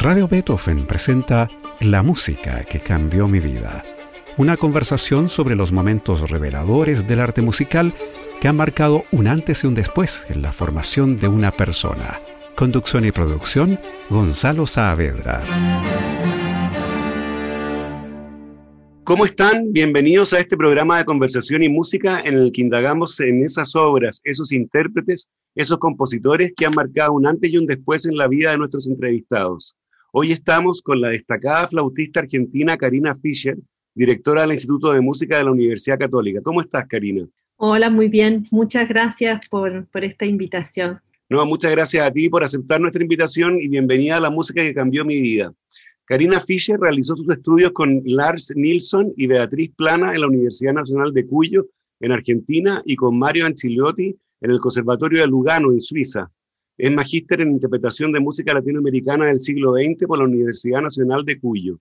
Radio Beethoven presenta La música que cambió mi vida. Una conversación sobre los momentos reveladores del arte musical que han marcado un antes y un después en la formación de una persona. Conducción y producción, Gonzalo Saavedra. ¿Cómo están? Bienvenidos a este programa de conversación y música en el que indagamos en esas obras, esos intérpretes, esos compositores que han marcado un antes y un después en la vida de nuestros entrevistados. Hoy estamos con la destacada flautista argentina Karina Fischer, directora del Instituto de Música de la Universidad Católica. ¿Cómo estás, Karina? Hola, muy bien. Muchas gracias por, por esta invitación. No, muchas gracias a ti por aceptar nuestra invitación y bienvenida a la música que cambió mi vida. Karina Fischer realizó sus estudios con Lars Nilsson y Beatriz Plana en la Universidad Nacional de Cuyo, en Argentina, y con Mario Anciliotti en el Conservatorio de Lugano, en Suiza. Es magíster en interpretación de música latinoamericana del siglo XX por la Universidad Nacional de Cuyo.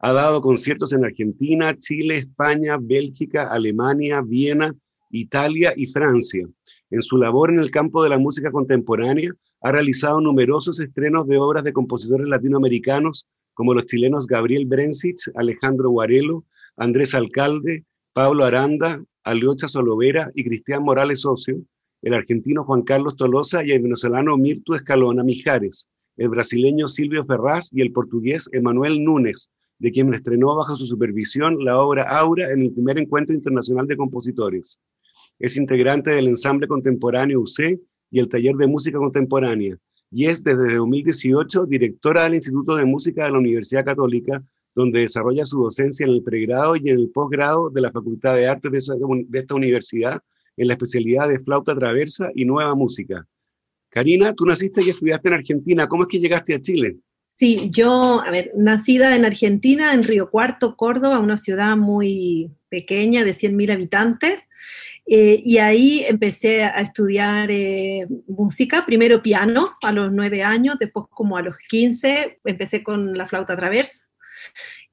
Ha dado conciertos en Argentina, Chile, España, Bélgica, Alemania, Viena, Italia y Francia. En su labor en el campo de la música contemporánea, ha realizado numerosos estrenos de obras de compositores latinoamericanos como los chilenos Gabriel Brencich, Alejandro Guarelo, Andrés Alcalde, Pablo Aranda, Aliocha Solovera y Cristian Morales Socio, el argentino Juan Carlos Tolosa y el venezolano Mirtu Escalona Mijares, el brasileño Silvio Ferraz y el portugués Emanuel Núñez, de quien estrenó bajo su supervisión la obra Aura en el primer encuentro internacional de compositores. Es integrante del ensamble contemporáneo UC y el taller de música contemporánea, y es desde 2018 directora del Instituto de Música de la Universidad Católica, donde desarrolla su docencia en el pregrado y en el posgrado de la Facultad de Artes de, esta universidad en la especialidad de flauta traversa y nueva música. Karina, tú naciste y estudiaste en Argentina. ¿Cómo es que llegaste a Chile? Sí, yo, a ver, nacida en Argentina, en Río Cuarto, Córdoba, una ciudad muy pequeña de 100.000 habitantes. Eh, y ahí empecé a estudiar eh, música, primero piano a los nueve años, después como a los 15 empecé con la flauta traversa.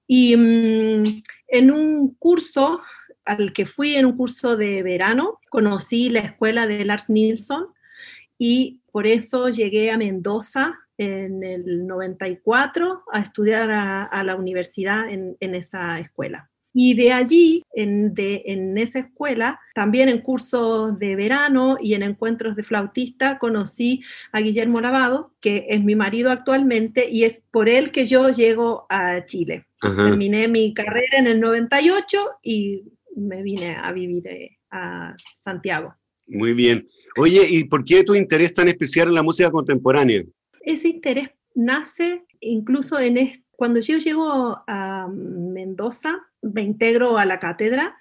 Y mm, en un curso al que fui, en un curso de verano, conocí la escuela de Lars Nilsson y por eso llegué a Mendoza en el 94 a estudiar a, la universidad en esa escuela. Y de allí, en, de, en esa escuela, también en cursos de verano y en encuentros de flautista, conocí a Guillermo Lavado, que es mi marido actualmente, y es por él que yo llego a Chile. Terminé mi carrera en el 98 y me vine a vivir eh, a Santiago. Muy bien. Oye, ¿y por qué tu interés tan especial en la música contemporánea? Ese interés nace incluso en cuando yo llego a Mendoza, me integro a la cátedra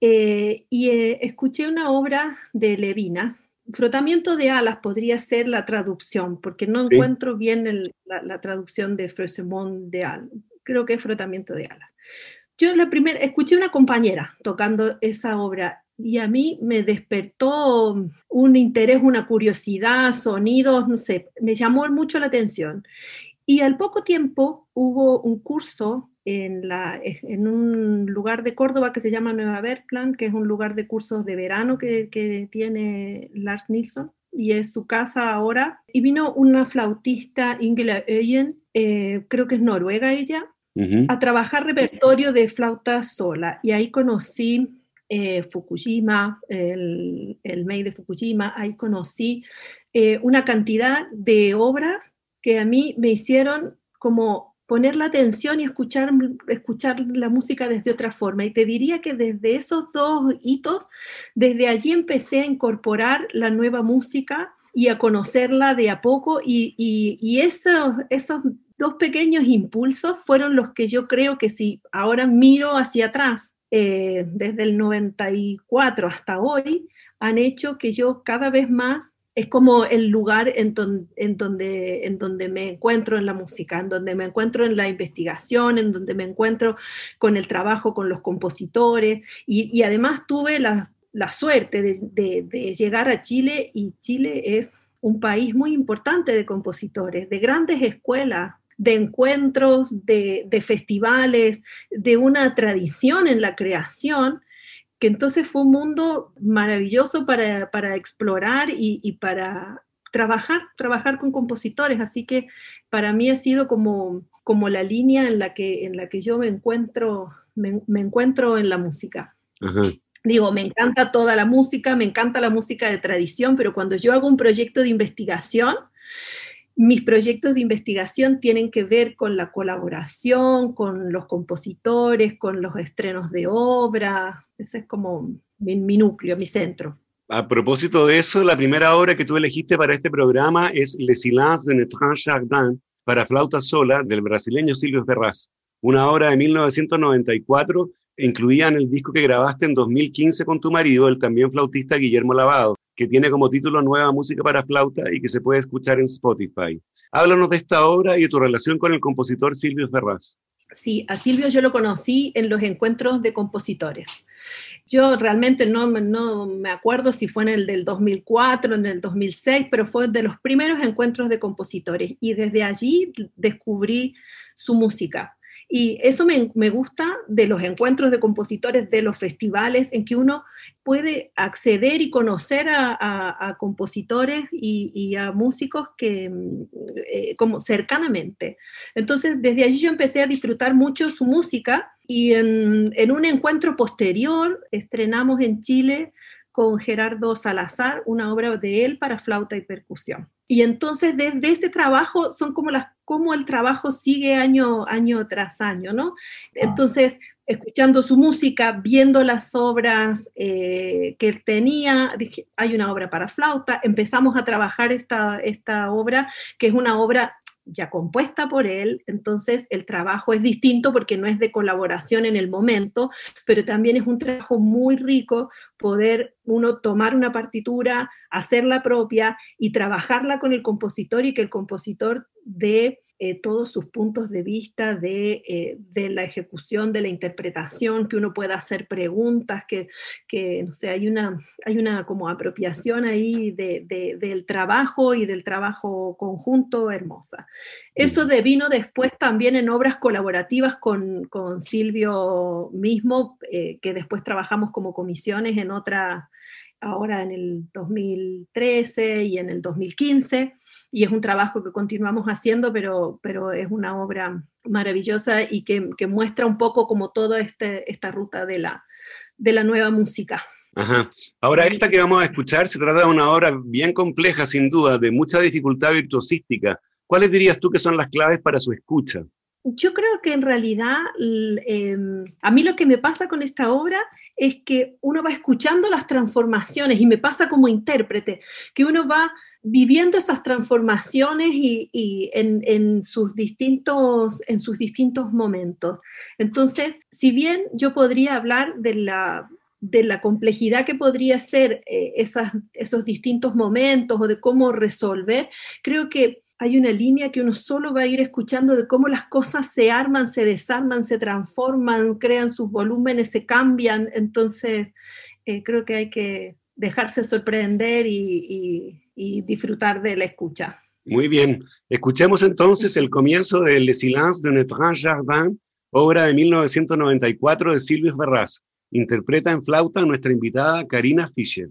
eh, y eh, escuché una obra de Levinas. Frotamiento de alas podría ser la traducción, porque no encuentro bien la, traducción de Frosemont de alas. Creo que es frotamiento de alas. Yo la primera, escuché una compañera tocando esa obra y a mí me despertó un interés, una curiosidad, sonidos, no sé, me llamó mucho la atención. Y al poco tiempo hubo un curso en, la, en un lugar de Córdoba que se llama Nueva Bergplan, que es un lugar de cursos de verano que, que tiene Lars Nilsson y es su casa ahora. Y vino una flautista, Ingela Öyen, eh, creo que es noruega ella, a trabajar repertorio de flauta sola. Y ahí conocí eh, Fukushima, el, el Mei de Fukushima, ahí conocí eh, una cantidad de obras que a mí me hicieron como poner la atención y escuchar, escuchar la música desde otra forma. Y te diría que desde esos dos hitos, desde allí empecé a incorporar la nueva música y a conocerla de a poco y, y, esos, esos dos pequeños impulsos fueron los que yo creo que si ahora miro hacia atrás, eh, desde el 94 hasta hoy, han hecho que yo cada vez más es como el lugar en, en, donde, en donde me encuentro en la música, en donde me encuentro en la investigación, en donde me encuentro con el trabajo con los compositores. Y, además tuve la, suerte de, llegar a Chile y Chile es un país muy importante de compositores, de grandes escuelas, de encuentros, de, de festivales, de una tradición en la creación que entonces fue un mundo maravilloso para, explorar y, para trabajar, trabajar con compositores, así que para mí ha sido como, como la línea en la que, en la que yo me encuentro, me, encuentro en la música. Digo, me encanta toda la música, me encanta la música de tradición, pero cuando yo hago un proyecto de investigación, mis proyectos de investigación tienen que ver con la colaboración, con los compositores, con los estrenos de obra. Ese es como mi núcleo, mi centro. A propósito de eso, la primera obra que tú elegiste para este programa es Le Silence de Notre Jardin para flauta sola del brasileño Silvio Ferraz, una obra de 1994 incluida en el disco que grabaste en 2015 con tu marido, el también flautista Guillermo Lavado, que tiene como título Nueva Música para Flauta y que se puede escuchar en Spotify. Háblanos de esta obra y de tu relación con el compositor Silvio Ferraz. Sí, a Silvio yo lo conocí en los encuentros de compositores. Yo realmente no, me acuerdo si fue en el del 2004, en el 2006, pero fue de los primeros encuentros de compositores y desde allí descubrí su música. Y eso me, me, gusta de los encuentros de compositores, de los festivales, en que uno puede acceder y conocer a, a, compositores y, y, a músicos que, eh, como cercanamente. Entonces, desde allí yo empecé a disfrutar mucho su música y en, en un encuentro posterior estrenamos en Chile con Gerardo Salazar una obra de él para flauta y percusión. Y entonces desde ese trabajo son como las cómo el trabajo sigue año, año tras año, ¿no? Entonces, escuchando su música, viendo las obras eh, que tenía, dije, hay una obra para flauta, empezamos a trabajar esta, esta obra, que es una obra ya compuesta por él, entonces el trabajo es distinto porque no es de colaboración en el momento, pero también es un trabajo muy rico poder uno tomar una partitura, hacerla propia y trabajarla con el compositor y que el compositor dé eh, todos sus puntos de vista eh, de, la ejecución, de la interpretación, que uno pueda hacer preguntas, que, que no sé, hay una, hay una como apropiación ahí del trabajo y del trabajo conjunto hermosa. Eso vino después también en obras colaborativas con, con Silvio mismo, eh, que después trabajamos como comisiones en otra ahora en el 2013 y en el 2015, y es un trabajo que continuamos haciendo, pero, pero es una obra maravillosa y que, que muestra un poco como toda este, esta ruta de la, de la nueva música. Ajá. Ahora, esta que vamos a escuchar se trata de una obra bien compleja, sin duda, de mucha dificultad virtuosística. ¿Cuáles dirías tú que son las claves para su escucha? Yo creo que en realidad em, a mí lo que me pasa con esta obra es que uno va escuchando las transformaciones y me pasa como intérprete, que uno va viviendo esas transformaciones y, en, sus distintos, en sus distintos momentos. Entonces, si bien yo podría hablar de la, de la complejidad que podría ser eh, esos distintos momentos o de cómo resolver, creo que hay una línea que uno solo va a ir escuchando de cómo las cosas se arman, se desarman, se transforman, crean sus volúmenes, se cambian. Entonces, eh, creo que hay que dejarse sorprender y, disfrutar de la escucha. Muy bien. Escuchemos entonces el comienzo de Le Silence de Notre Jardin, obra de 1994 de Silvio Ferraz. Interpreta en flauta nuestra invitada Karina Fischer.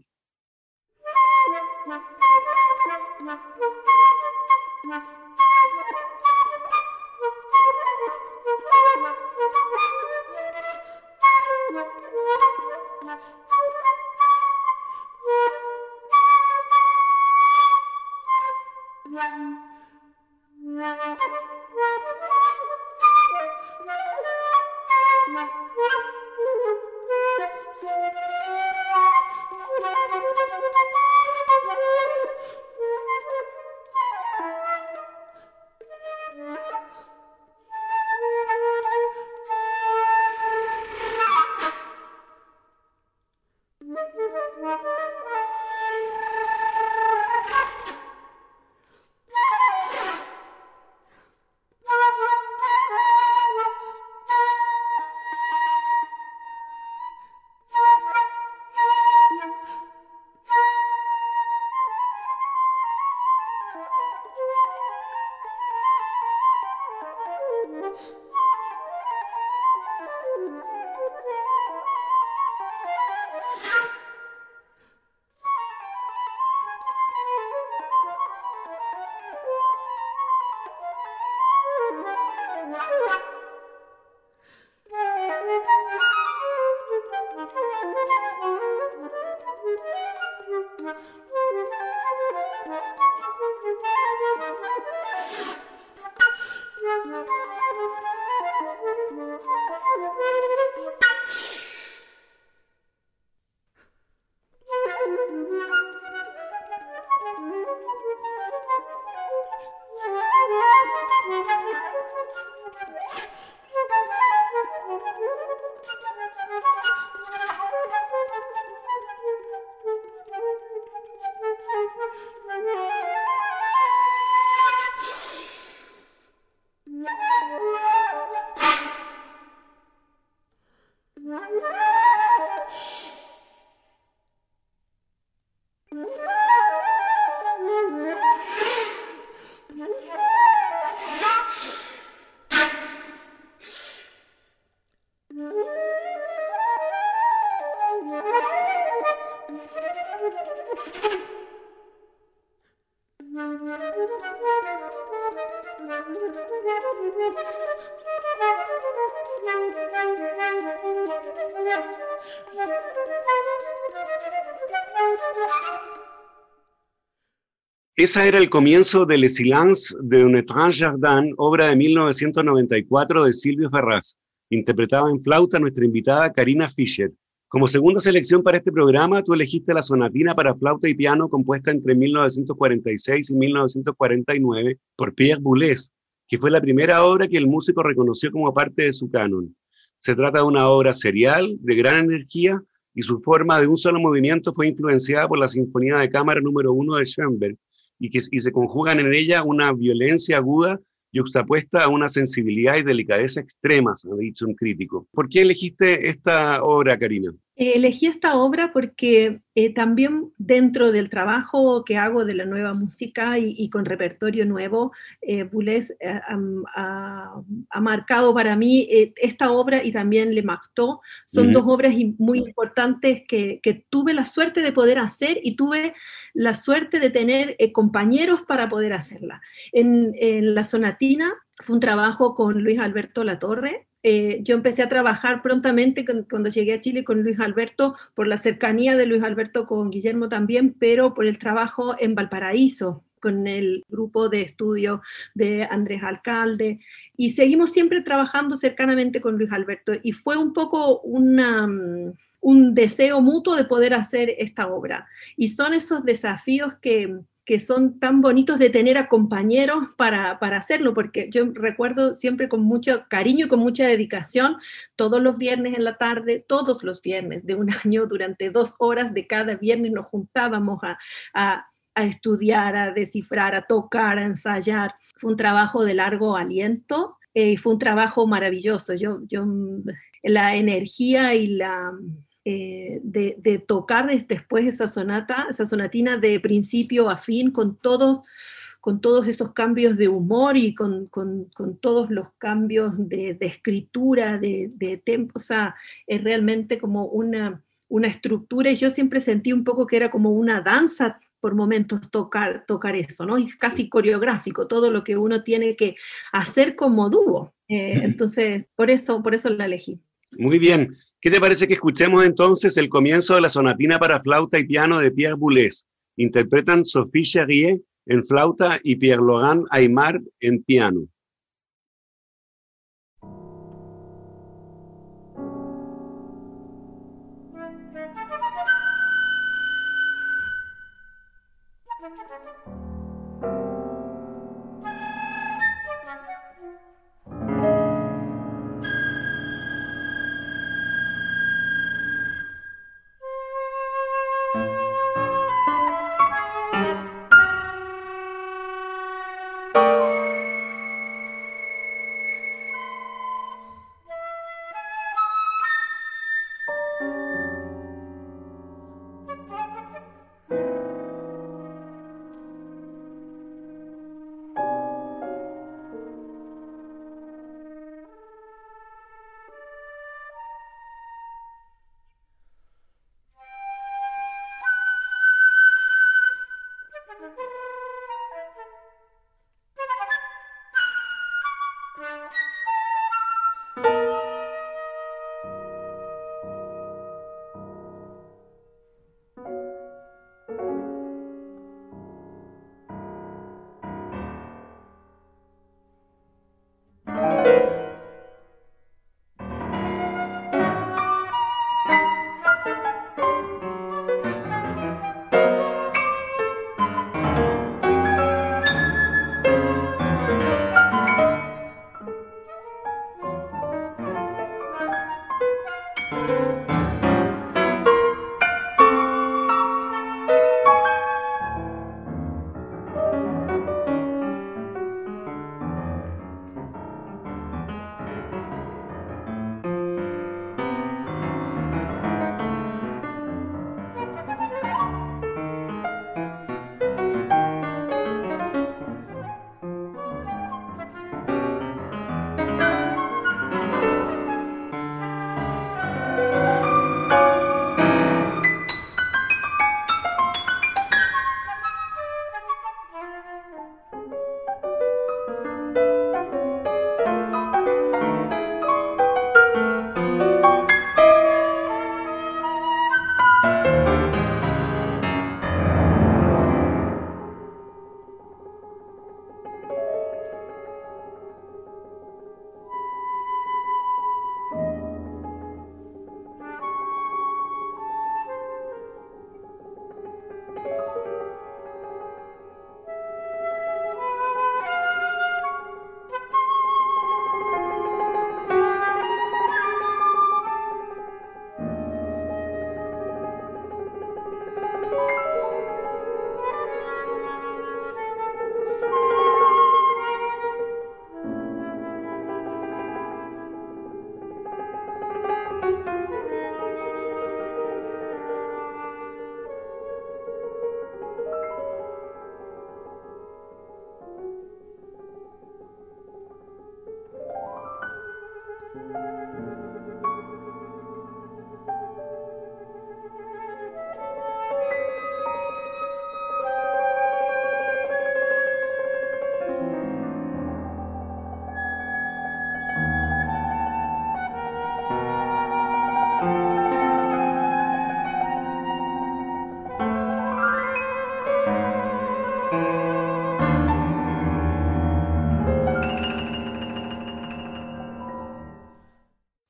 Oh, Esa era el comienzo de Le Silence de un étrange jardin, obra de 1994 de Silvio Ferraz. Interpretaba en flauta nuestra invitada Karina Fischer. Como segunda selección para este programa, tú elegiste la sonatina para flauta y piano compuesta entre 1946 y 1949 por Pierre Boulez, que fue la primera obra que el músico reconoció como parte de su canon. Se trata de una obra serial, de gran energía, y su forma de un solo movimiento fue influenciada por la Sinfonía de Cámara número 1 de Schoenberg, y que y se conjugan en ella una violencia aguda yuxtapuesta a una sensibilidad y delicadeza extremas, ha dicho un crítico. ¿Por qué elegiste esta obra, Karina? Eh, elegí esta obra porque eh, también dentro del trabajo que hago de la nueva música y, con repertorio nuevo, eh, Boulez eh, ha, marcado para mí esta obra y también Le Marteau. Son dos obras muy importantes que, que, tuve la suerte de poder hacer y tuve la suerte de tener compañeros para poder hacerla. En, en la sonatina fue un trabajo con Luis Alberto Latorre, eh, yo empecé a trabajar prontamente cuando llegué a Chile con Luis Alberto, por la cercanía de Luis Alberto con Guillermo también, pero por el trabajo en Valparaíso con el grupo de estudio de Andrés Alcalde y seguimos siempre trabajando cercanamente con Luis Alberto y fue un poco mm, un deseo mutuo de poder hacer esta obra. Y son esos desafíos que, que son tan bonitos de tener a compañeros para, hacerlo, porque yo recuerdo siempre con mucho cariño y con mucha dedicación, todos los viernes en la tarde, todos los viernes de un año, durante dos horas de cada viernes nos juntábamos a, estudiar, a descifrar, a tocar, a ensayar. Fue un trabajo de largo aliento eh, y fue un trabajo maravilloso. Yo, yo, la energía y la eh, de, tocar después esa sonata, esa sonatina de principio a fin, con todos, con todos esos cambios de humor y con, todos los cambios de, escritura, de, de tempo, o sea, es realmente como una, una estructura y yo siempre sentí un poco que era como una danza por momentos tocar, tocar eso, ¿no? Es casi coreográfico, todo lo que uno tiene que hacer como dúo. Eh, entonces, por eso, por eso la elegí. Muy bien. ¿Qué te parece que escuchemos entonces el comienzo de la sonatina para flauta y piano de Pierre Boulez? Interpretan Sophie Charrier en flauta y Pierre Laurent Aymar en piano.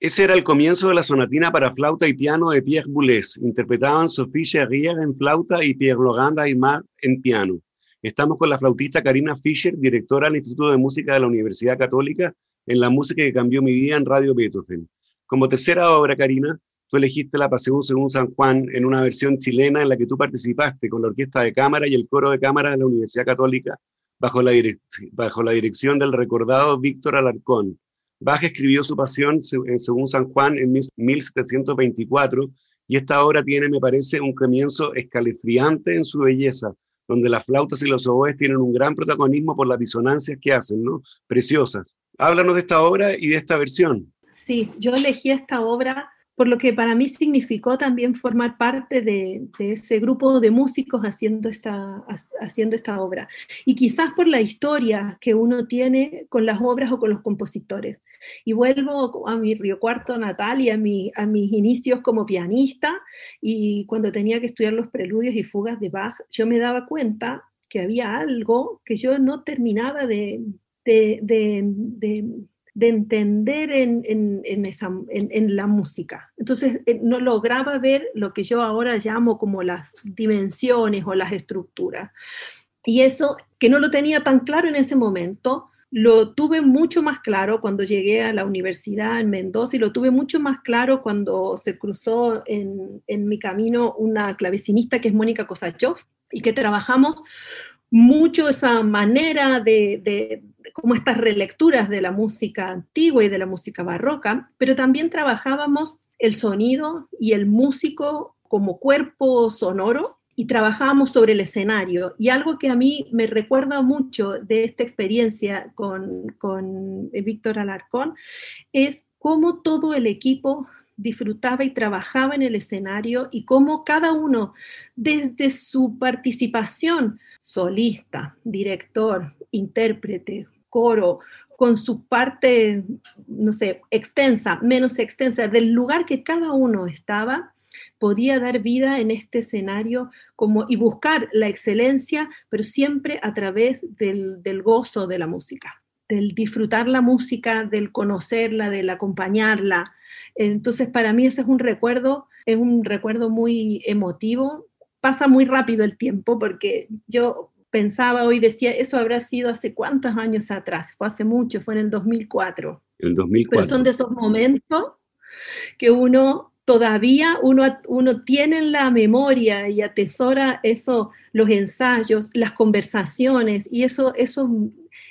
Ese era el comienzo de la sonatina para flauta y piano de Pierre Boulez. Interpretaban Sophie Cherrier en flauta y Pierre Laurent Aymar en piano. Estamos con la flautista Karina Fischer, directora del Instituto de Música de la Universidad Católica, en la música que cambió mi vida en Radio Beethoven. Como tercera obra, Karina, tú elegiste La Pasión según San Juan en una versión chilena en la que tú participaste con la orquesta de cámara y el coro de cámara de la Universidad Católica bajo la, bajo la dirección del recordado Víctor Alarcón. Bach escribió su pasión según San Juan en 1724 y esta obra tiene, me parece, un comienzo escalofriante en su belleza, donde las flautas y los oboes tienen un gran protagonismo por las disonancias que hacen, ¿no? Preciosas. Háblanos de esta obra y de esta versión. Sí, yo elegí esta obra por lo que para mí significó también formar parte de, ese grupo de músicos haciendo esta, haciendo esta obra. Y quizás por la historia que uno tiene con las obras o con los compositores. Y vuelvo a mi Río Cuarto natal y a, mi, a mis inicios como pianista, y cuando tenía que estudiar los preludios y fugas de Bach, yo me daba cuenta que había algo que yo no terminaba de, de entender en, en, la música. Entonces eh, no lograba ver lo que yo ahora llamo como las dimensiones o las estructuras. Y eso, que no lo tenía tan claro en ese momento, lo tuve mucho más claro cuando llegué a la universidad en Mendoza y lo tuve mucho más claro cuando se cruzó en, en mi camino una clavecinista que es Mónica Kosachov y que trabajamos mucho esa manera de, como estas relecturas de la música antigua y de la música barroca, pero también trabajábamos el sonido y el músico como cuerpo sonoro y trabajábamos sobre el escenario. Y algo que a mí me recuerda mucho de esta experiencia con, con Víctor Alarcón es cómo todo el equipo disfrutaba y trabajaba en el escenario y cómo cada uno, desde su participación, solista, director, intérprete, coro, con su parte, no sé, extensa, menos extensa, del lugar que cada uno estaba, podía dar vida en este escenario como, y buscar la excelencia, pero siempre a través del, del gozo de la música, del disfrutar la música, del conocerla, del acompañarla. Entonces, para mí ese es un recuerdo, es un recuerdo muy emotivo. Pasa muy rápido el tiempo porque yo pensaba hoy, decía, eso habrá sido hace cuántos años atrás, fue hace mucho, fue en el 2004. El 2004. Pero son de esos momentos que uno todavía, uno, uno tiene en la memoria y atesora eso, los ensayos, las conversaciones, y eso, eso,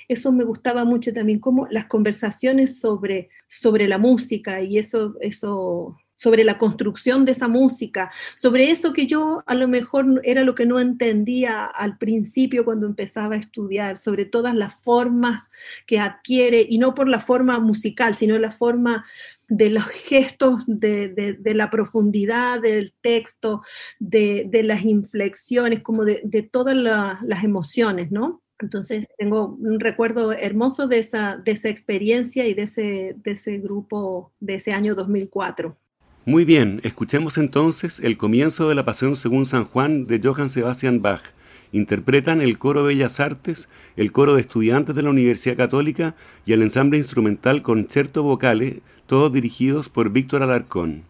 eso me gustaba mucho también, como las conversaciones sobre, sobre la música, y eso, eso sobre la construcción de esa música, sobre eso que yo a lo mejor era lo que no entendía al principio cuando empezaba a estudiar, sobre todas las formas que adquiere, y no por la forma musical, sino la forma de los gestos, de, la profundidad del texto, de, las inflexiones, como de, todas las emociones, ¿no? Entonces tengo un recuerdo hermoso de esa, de esa experiencia y de ese, de ese grupo de ese año 2004. Muy bien, escuchemos entonces el comienzo de la Pasión según San Juan de Johann Sebastian Bach. Interpretan el coro Bellas Artes, el coro de estudiantes de la Universidad Católica y el ensamble instrumental Concerto Vocale, todos dirigidos por Víctor Alarcón.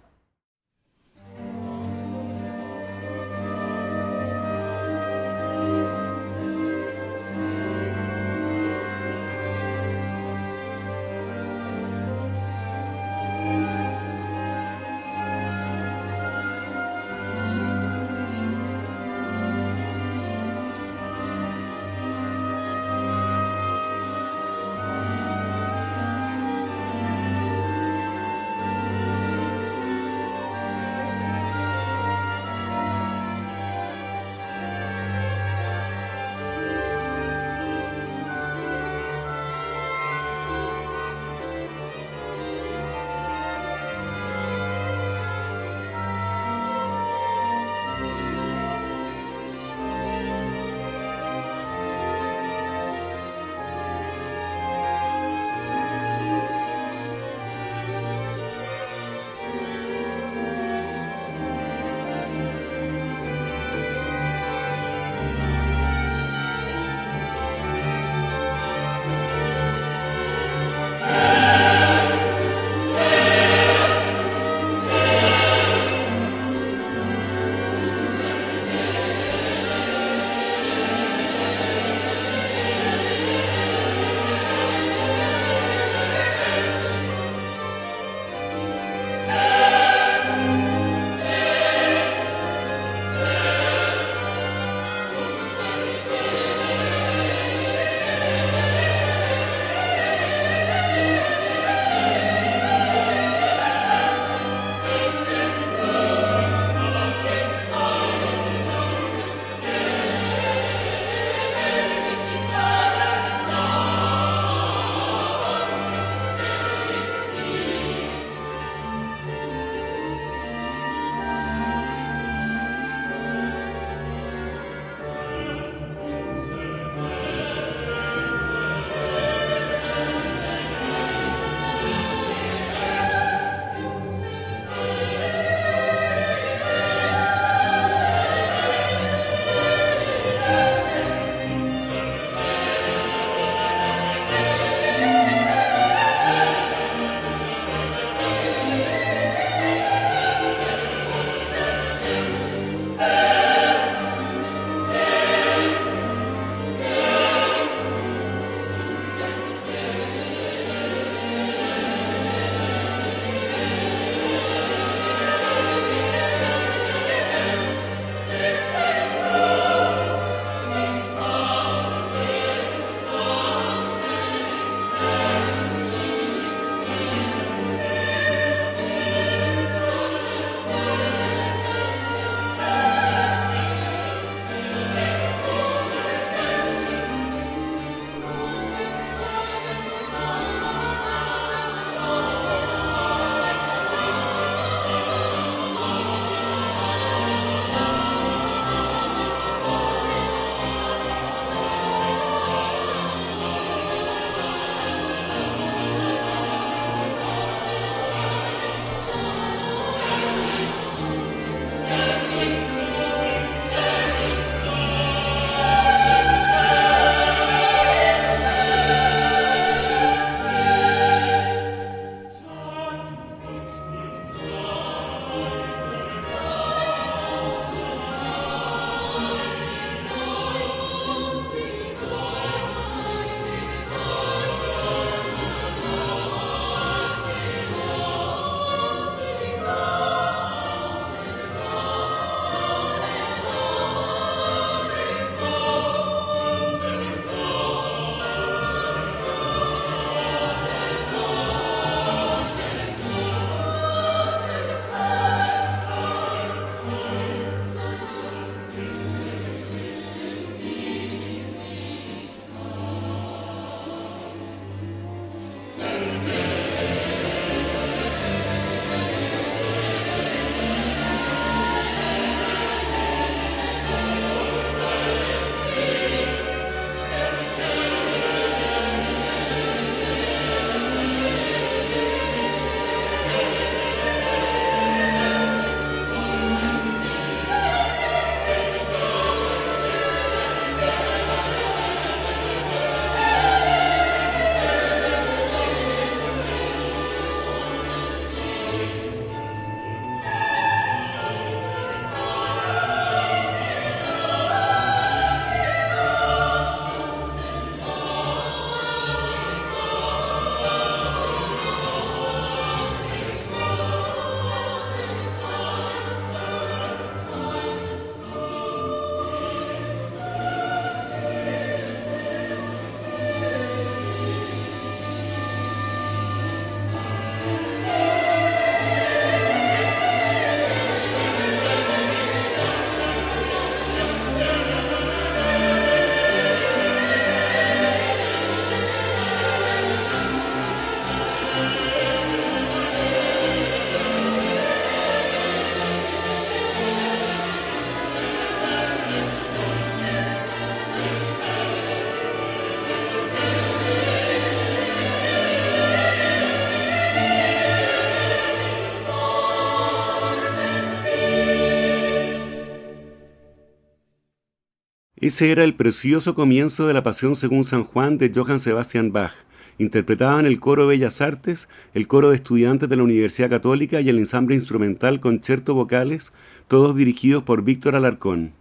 Ese era el precioso comienzo de la Pasión según San Juan de Johann Sebastian Bach. Interpretaban el coro Bellas Artes, el coro de estudiantes de la Universidad Católica y el ensamble instrumental Concerto Vocales, todos dirigidos por Víctor Alarcón.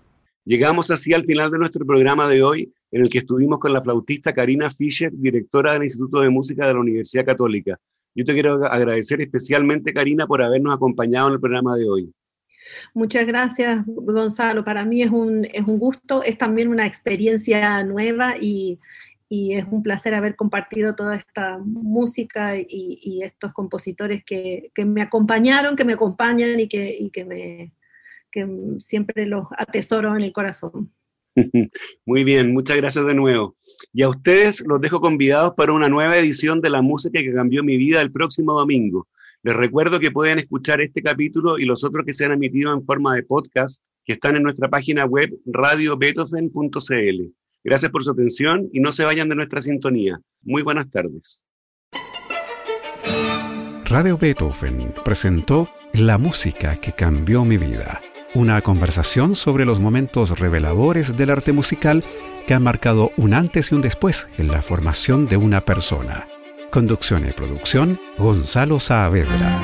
Llegamos así al final de nuestro programa de hoy, en el que estuvimos con la flautista Karina Fischer, directora del Instituto de Música de la Universidad Católica. Yo te quiero agradecer especialmente, Karina, por habernos acompañado en el programa de hoy. Muchas gracias, Gonzalo. Para mí es un, es un gusto, es también una experiencia nueva y, y es un placer haber compartido toda esta música y, y estos compositores que, que, me acompañaron, que me acompañan y que, y que, me, que siempre los atesoro en el corazón. Muy bien, muchas gracias de nuevo. Y a ustedes los dejo convidados para una nueva edición de La Música que cambió mi vida el próximo domingo. Les recuerdo que pueden escuchar este capítulo y los otros que se han emitido en forma de podcast que están en nuestra página web radiobeethoven.cl. Gracias por su atención y no se vayan de nuestra sintonía. Muy buenas tardes. Radio Beethoven presentó La música que cambió mi vida, una conversación sobre los momentos reveladores del arte musical que han marcado un antes y un después en la formación de una persona. Conducción y producción, Gonzalo Saavedra.